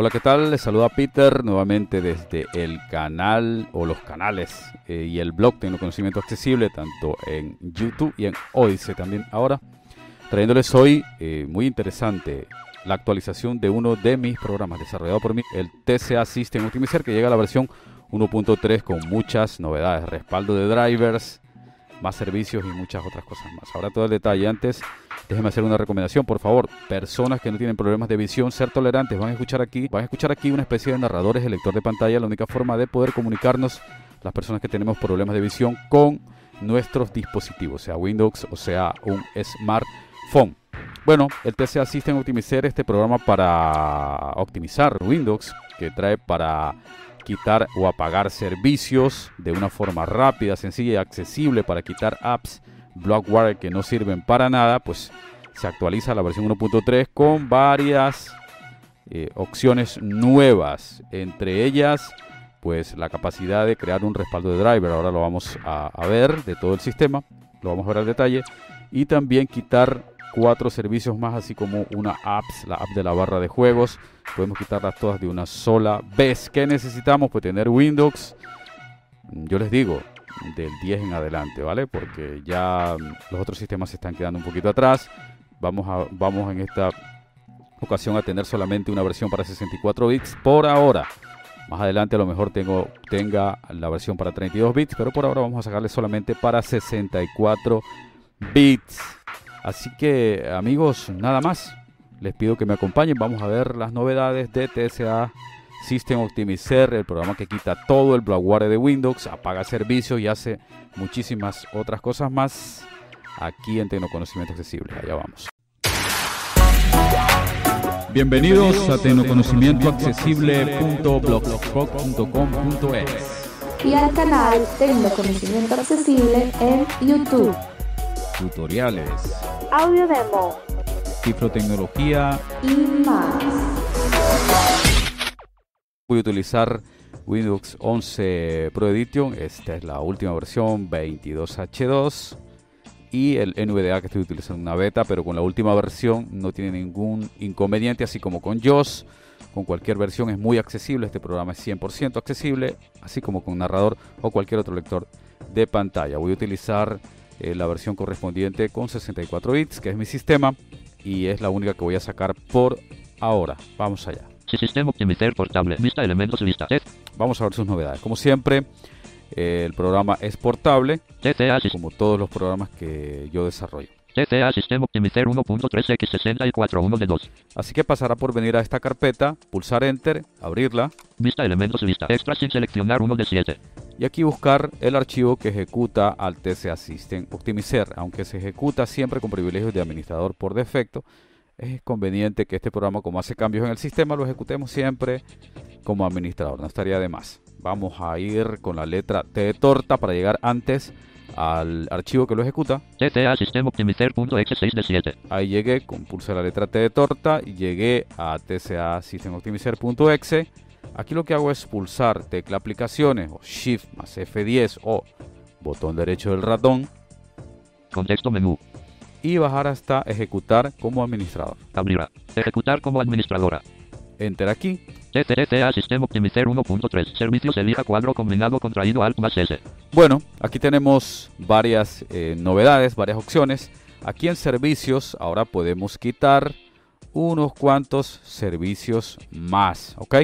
Hola, ¿qué tal? Les saluda Peter nuevamente desde el canal o los canales eh, y el blog Conocimiento Accesible, tanto en YouTube y en Odyssey también ahora, trayéndoles hoy eh, muy interesante la actualización de uno de mis programas desarrollado por mí, el TCA System Optimizer, que llega a la versión 1.3 con muchas novedades, respaldo de drivers, más servicios y muchas otras cosas más. Ahora todo el detalle. Antes, déjenme hacer una recomendación, por favor. Personas que no tienen problemas de visión, ser tolerantes, van a escuchar aquí, van a escuchar aquí una especie de narradores de lector de pantalla, la única forma de poder comunicarnos las personas que tenemos problemas de visión con nuestros dispositivos, sea Windows o sea un smartphone. Bueno, el TCA System Optimizer, este programa para optimizar Windows, que trae para quitar o apagar servicios de una forma rápida, sencilla y accesible para quitar apps Blockware que no sirven para nada, pues se actualiza la versión 1.3 con varias eh, opciones nuevas, entre ellas pues la capacidad de crear un respaldo de driver, ahora lo vamos a, a ver de todo el sistema, lo vamos a ver al detalle, y también quitar cuatro servicios más, así como una apps, la app de la barra de juegos. Podemos quitarlas todas de una sola vez. ¿Qué necesitamos? Pues tener Windows, yo les digo, del 10 en adelante, ¿vale? Porque ya los otros sistemas se están quedando un poquito atrás. Vamos, a, vamos en esta ocasión a tener solamente una versión para 64 bits por ahora. Más adelante a lo mejor tenga la versión para 32 bits, pero por ahora vamos a sacarle solamente para 64 bits. Así que amigos, nada más. Les pido que me acompañen. Vamos a ver las novedades de TSA System Optimizer, el programa que quita todo el bloatware de Windows, apaga servicios y hace muchísimas otras cosas más aquí en Tecnoconocimiento Accesible. Allá vamos. Bienvenidos a tecnoconocimientoaccesible.blogspot.com.es y al canal Tecnoconocimiento Accesible en YouTube tutoriales, audio demo, cifrotecnología y más. Voy a utilizar Windows 11 Pro Edition, esta es la última versión 22H2 y el NVDA que estoy utilizando una beta, pero con la última versión no tiene ningún inconveniente, así como con JOS. Con cualquier versión es muy accesible, este programa es 100% accesible, así como con narrador o cualquier otro lector de pantalla. Voy a utilizar eh, la versión correspondiente con 64 bits, que es mi sistema, y es la única que voy a sacar por ahora. Vamos allá. Sistema Optimizer portable, vista elementos, vista Vamos a ver sus novedades. Como siempre, eh, el programa es portable, como todos los programas que yo desarrollo. TCA System Optimizer 1.3x64 de 2. Así que pasará por venir a esta carpeta, pulsar Enter, abrirla. Vista elementos vista extra sin seleccionar uno de 7. Y aquí buscar el archivo que ejecuta al TCA System Optimizer. Aunque se ejecuta siempre con privilegios de administrador por defecto, es conveniente que este programa, como hace cambios en el sistema, lo ejecutemos siempre como administrador. No estaría de más. Vamos a ir con la letra T de torta para llegar antes al archivo que lo ejecuta. TCA System Optimizer.exe6 de 7. Ahí llegué, con pulse la letra T de torta y llegué a TCA System Optimizer.exe. Aquí lo que hago es pulsar tecla aplicaciones o Shift más F10 o botón derecho del ratón. Contexto menú. Y bajar hasta ejecutar como administrador. Abrirá. Ejecutar como administradora. Enter aquí. TCA System Optimizer 1.3. Servicios elija cuadro combinado contraído Alt más S. Bueno, aquí tenemos varias eh, novedades, varias opciones. Aquí en servicios ahora podemos quitar unos cuantos servicios más, ¿ok?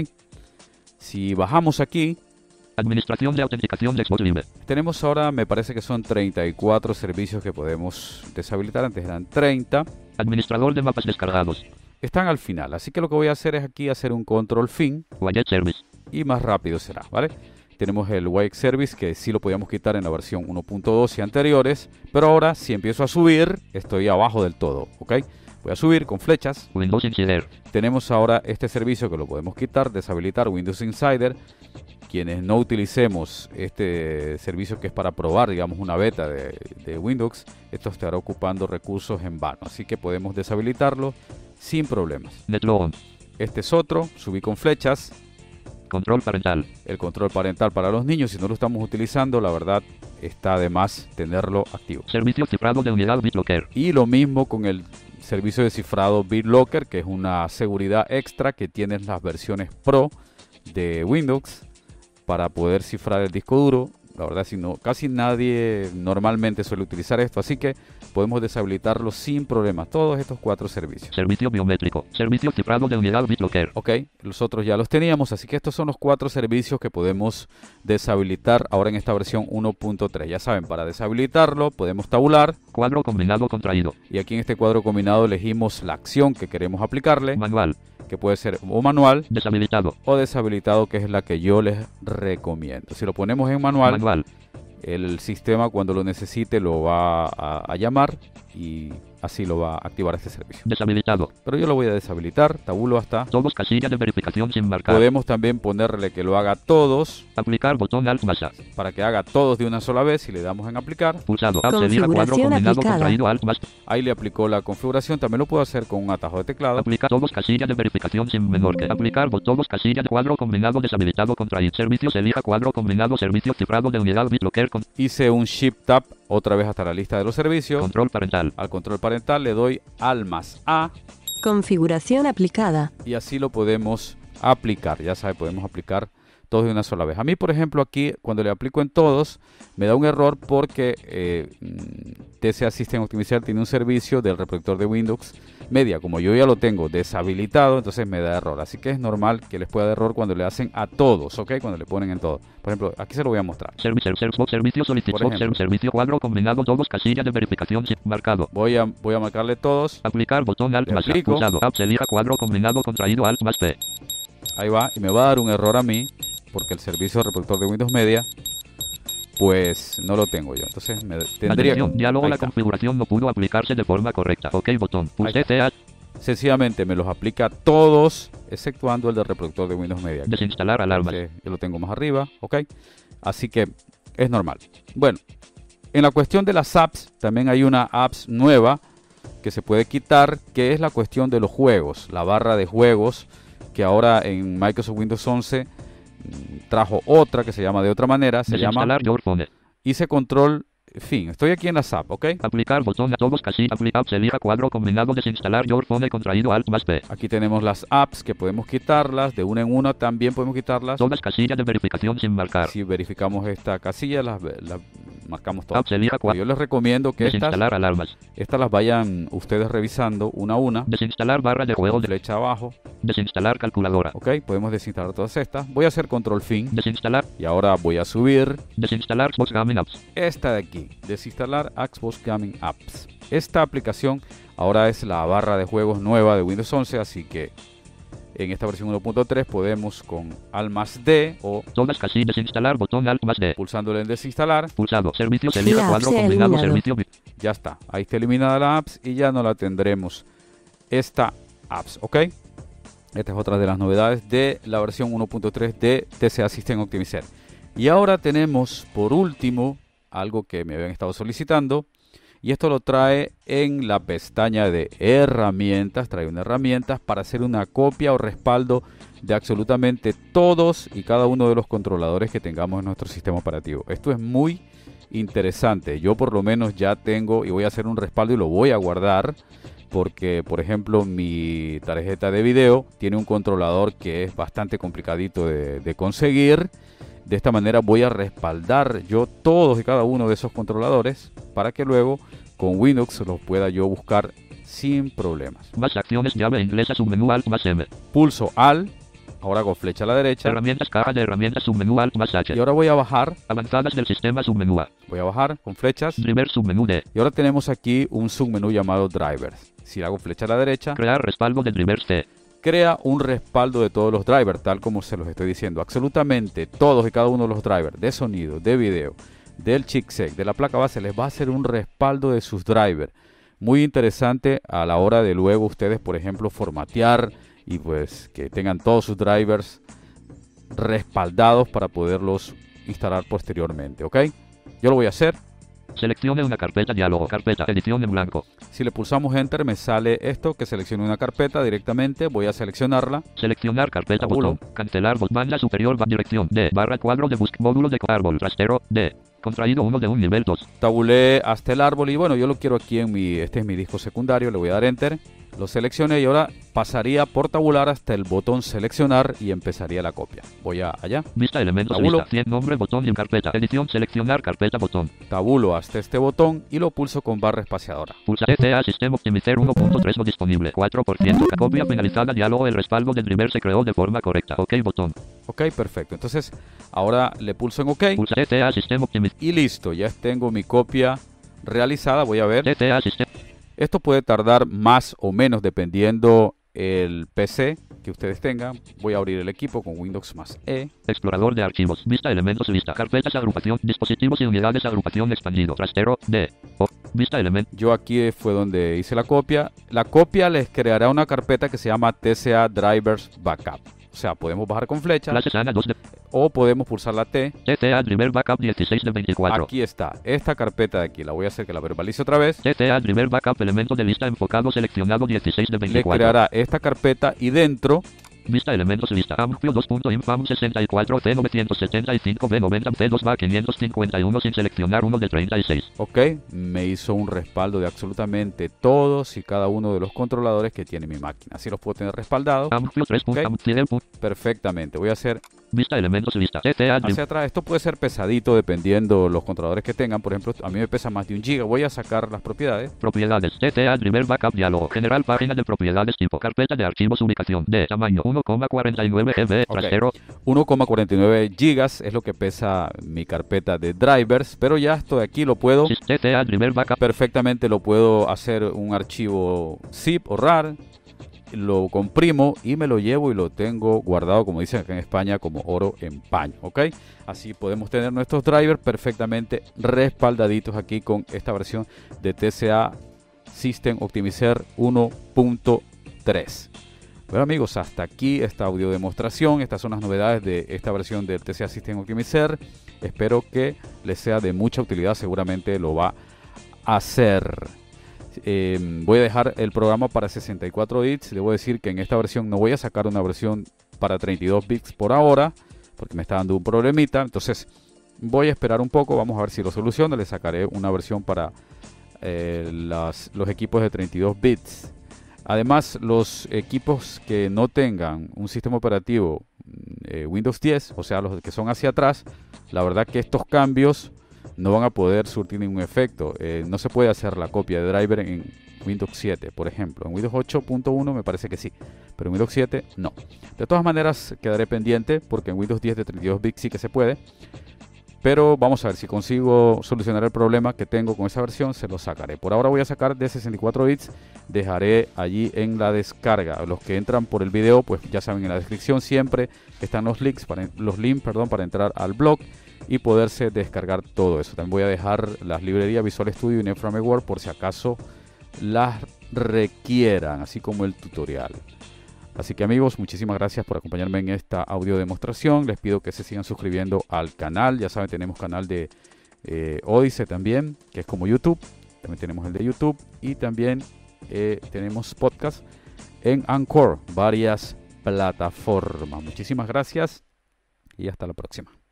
Si bajamos aquí, Administración de autenticación de Xbox Live. Tenemos ahora, me parece que son 34 servicios que podemos deshabilitar. Antes eran 30. Administrador de mapas descargados. Están al final. Así que lo que voy a hacer es aquí hacer un control fin. Widget Service. Y más rápido será, ¿vale? Tenemos el Wake Service que sí lo podíamos quitar en la versión 1.2 y anteriores. Pero ahora, si empiezo a subir, estoy abajo del todo, ¿ok? Voy a subir con flechas. Windows Insider. Tenemos ahora este servicio que lo podemos quitar, deshabilitar Windows Insider. Quienes no utilicemos este servicio que es para probar, digamos, una beta de, Windows, esto estará ocupando recursos en vano. Así que podemos deshabilitarlo sin problemas. Este es otro, subí con flechas. Control parental. El control parental para los niños, si no lo estamos utilizando, la verdad está de más tenerlo activo. Servicio cifrado de unidad BitLocker. Y lo mismo con el servicio de cifrado BitLocker, que es una seguridad extra que tienen las versiones Pro de Windows para poder cifrar el disco duro. La verdad, si no, casi nadie normalmente suele utilizar esto, así que podemos deshabilitarlo sin problemas. Todos estos cuatro servicios. Servicio biométrico. Servicio cifrado de unidad BitLocker. Ok, los otros ya los teníamos, así que estos son los cuatro servicios que podemos deshabilitar ahora en esta versión 1.3. Ya saben, para deshabilitarlo podemos tabular Cuadro combinado contraído. y aquí en este cuadro combinado elegimos la acción que queremos aplicarle, Manual. Que puede ser o manual Deshabilitado. o deshabilitado, que es la que yo les recomiendo. Si lo ponemos en manual, Manual. el sistema cuando lo necesite lo va a, a llamar y así lo va a activar este servicio. Deshabilitado. Pero yo lo voy a deshabilitar, tabulo hasta. Todos casillas de verificación sin marcar. Podemos también ponerle que lo haga todos Aplicar botón Alt más A. para que haga todos de una sola vez y le damos en aplicar. Pulsado. Elija cuadro Configuración combinado contraído Alt más. Ahí le aplicó la configuración, también lo puedo hacer con un atajo de teclado. Aplicar todos casillas de verificación sin menor que. Aplicar todos casillas de cuadro combinado deshabilitado contraído. Servicios elija cuadro combinado servicio cifrado de unidad BitLocker con Hice un Shift Tab otra vez hasta la lista de los servicios. control parental. Al control parental le doy al más A Configuración aplicada. y así lo podemos aplicar. Ya sabe, podemos aplicar todos de una sola vez. A mí, por ejemplo, aquí cuando le aplico en todos, me da un error porque eh, mm, TCA System Optimizer tiene un servicio del reproductor de Windows Media. Como yo ya lo tengo deshabilitado, entonces me da error. Así que es normal que les pueda dar error cuando le hacen a todos, ¿ok? Cuando le ponen en todo. Por ejemplo, aquí se lo voy a mostrar. Servicio, servicio, servicio, ejemplo. cuadro combinado, todos de verificación marcado. Voy a, voy a marcarle todos. Aplicar botón Alt más. Pulsado. Alt elija cuadro combinado contraído Alt más P. Ahí va. Y me va a dar un error a mí porque el servicio de reproductor de Windows Media pues no lo tengo yo. Entonces me tendría Atención, diálogo Ahí la configuración no pudo aplicarse de forma correcta. OK botón. Sencillamente me los aplica todos, exceptuando el del reproductor de Windows Media. Desinstalar. Entonces, yo lo tengo más arriba, ¿ok? Así que es normal. Bueno, en la cuestión de las apps, también hay una apps nueva que se puede quitar, que es la cuestión de los juegos, la barra de juegos, que ahora en Microsoft Windows 11 mm, trajo otra que se llama de otra manera, se llama Your Phone. hice control, fin, estoy aquí en las apps, ¿ok? Aplicar botón a todos casi. Aplicar se elija cuadro combinado desinstalar Your Phone contraído Alt más P. Aquí tenemos las apps que podemos quitarlas, de una en una también podemos quitarlas. Todas casillas de verificación sin marcar. Si verificamos esta casilla, las, las marcamos cuadro. Yo les recomiendo que estas, alarmas. estas las vayan ustedes revisando una a una. Desinstalar barra de juegos. de- Flecha abajo, Desinstalar calculadora. ok, podemos desinstalar todas estas. Voy a hacer control fin Desinstalar. y ahora voy a subir Desinstalar Xbox Gaming Apps. esta de aquí, desinstalar Xbox Gaming Apps. Esta aplicación ahora es la barra de juegos nueva de Windows 11, así que en esta versión 1.3 podemos con al más D o Todas casillas desinstalar botón Alt más D. pulsándole en desinstalar, Pulsado. Servicios elija cuadro combinado eliminado. servicio. ya está. Ahí está eliminada la apps y ya no la tendremos esta apps, ¿ok? Esta es otra de las novedades de la versión 1.3 de TCA System Optimizer. Y ahora tenemos por último algo que me habían estado solicitando y esto lo trae en la pestaña de herramientas, trae una herramientas para hacer una copia o respaldo de absolutamente todos y cada uno de los controladores que tengamos en nuestro sistema operativo. Esto es muy interesante. Yo por lo menos ya tengo y voy a hacer un respaldo y lo voy a guardar porque por ejemplo mi tarjeta de video tiene un controlador que es bastante complicadito de, de conseguir. De esta manera voy a respaldar yo todos y cada uno de esos controladores para que luego con Windows los pueda yo buscar sin problemas. Más acciones llave inglesa submenú Alt más M. Pulso al, ahora hago flecha a la derecha Herramientas caja de herramientas submenú Alt más H. y ahora voy a bajar, Avanzadas del sistema submenú A. voy a bajar con flechas Driver submenú D. y ahora tenemos aquí un submenú llamado drivers. Si hago flecha a la derecha, Crear respaldo de drivers C. crea un respaldo de todos los drivers, tal como se los estoy diciendo. Absolutamente todos y cada uno de los drivers de sonido, de video, del chipset, de la placa base, les va a hacer un respaldo de sus drivers. Muy interesante a la hora de luego ustedes, por ejemplo, formatear y pues que tengan todos sus drivers respaldados para poderlos instalar posteriormente, ¿ok? Yo lo voy a hacer. Seleccione una carpeta diálogo. Carpeta. Edición en blanco. Si le pulsamos Enter me sale esto, que seleccione una carpeta directamente. Voy a seleccionarla. Seleccionar carpeta Tabulo. botón. Cancelar banda superior va dirección D. Barra cuadro de busc módulo de árbol rastero D. Contraído uno de un nivel 2. tabulé hasta el árbol y bueno, yo lo quiero aquí en mi, este es mi disco secundario, le voy a dar enter, lo seleccioné y ahora pasaría por tabular hasta el botón seleccionar y empezaría la copia. Voy a allá, Vista elementos Tabulo. lista. 100 nombre botón y en carpeta. Edición seleccionar carpeta botón. tabulo hasta este botón y lo pulso con barra espaciadora. Pulsa TCA System Optimizer 1.3 no disponible. 4%. La copia finalizada. Diálogo. El respaldo del driver se creó de forma correcta. OK botón. Ok, perfecto. Entonces ahora le pulso en ok Pulsa TCA System Optimizer. y listo, ya tengo mi copia realizada. Voy a ver. TCA System. Esto puede tardar más o menos dependiendo el PC que ustedes tengan. Voy a abrir el equipo con Windows más E. Explorador de archivos. Vista elementos lista. Carpetas agrupación. Dispositivos y unidades agrupación expandido. Trastero. D. O. Vista elementos. Yo aquí fue donde hice la copia. La copia les creará una carpeta que se llama TCA Drivers Backup. O sea, podemos bajar con flecha Clase sana 2 de. o podemos pulsar la T. TCA Driver Backup 16 de 24. Aquí está, esta carpeta de aquí. La voy a hacer que la verbalice otra vez. TCA Driver Backup elemento de lista enfocado seleccionado 16 de Le 24. creará esta carpeta y dentro Vista elementos lista. Amplio 2.infam 64 C 975 B 90 C 2 va 551 sin seleccionar uno de 36. Ok, me hizo un respaldo de absolutamente todos y cada uno de los controladores que tiene mi máquina. Así los puedo tener respaldados Amplio 3. Ok. Amplio punto. perfectamente. Voy a hacer Vista elementos. TCA Driver. hacia atrás. Esto puede ser pesadito dependiendo los controladores que tengan. Por ejemplo, a mí me pesa más de un giga. Voy a sacar las propiedades. Propiedades. TCA Driver Backup Diálogo. General página de propiedades tipo carpeta de archivos ubicación de tamaño 1,49 GB. Ok. Trasero. 1,49 gigas es lo que pesa mi carpeta de drivers. Pero ya esto de aquí lo puedo TCA Driver Backup. perfectamente lo puedo hacer un archivo zip o RAR, lo comprimo y me lo llevo y lo tengo guardado, como dicen acá en España, como oro en paño, ¿ok? Así podemos tener nuestros drivers perfectamente respaldaditos aquí con esta versión de TCA System Optimizer 1.3. Bueno amigos, hasta aquí esta audio demostración. Estas son las novedades de esta versión del TCA System Optimizer. Espero que les sea de mucha utilidad. Seguramente lo va a hacer. Eh, voy a dejar el programa para 64 bits. Debo decir que en esta versión no voy a sacar una versión para 32 bits por ahora. Porque me está dando un problemita. Entonces voy a esperar un poco. Vamos a ver si lo soluciono. Le sacaré una versión para eh, los equipos de 32 bits. Además, los equipos que no tengan un sistema operativo mm, eh, Windows 10, o sea, los que son hacia atrás, la verdad que estos cambios no van a poder surtir ningún efecto. Eh, no se puede hacer la copia de driver en Windows 7, por ejemplo. En Windows 8.1 me parece que sí, pero en Windows 7 no. De todas maneras, quedaré pendiente porque en Windows 10 de 32 bits sí que se puede. Pero vamos a ver si consigo solucionar el problema que tengo con esa versión, se lo sacaré. Por ahora voy a sacar de 64 bits, dejaré allí en la descarga. Los que entran por el video, pues ya saben en la descripción siempre están los links para los links, perdón, para entrar al blog y poderse descargar todo eso. También voy a dejar las librerías Visual Studio y Netframe Word por si acaso las requieran, así como el tutorial. Así que amigos, muchísimas gracias por acompañarme en esta audio demostración. Les pido que se sigan suscribiendo al canal. Ya saben, tenemos canal de eh, Odyssey también, que es como YouTube. También tenemos el de YouTube y también eh, tenemos podcast en Anchor, varias plataformas. Muchísimas gracias y hasta la próxima.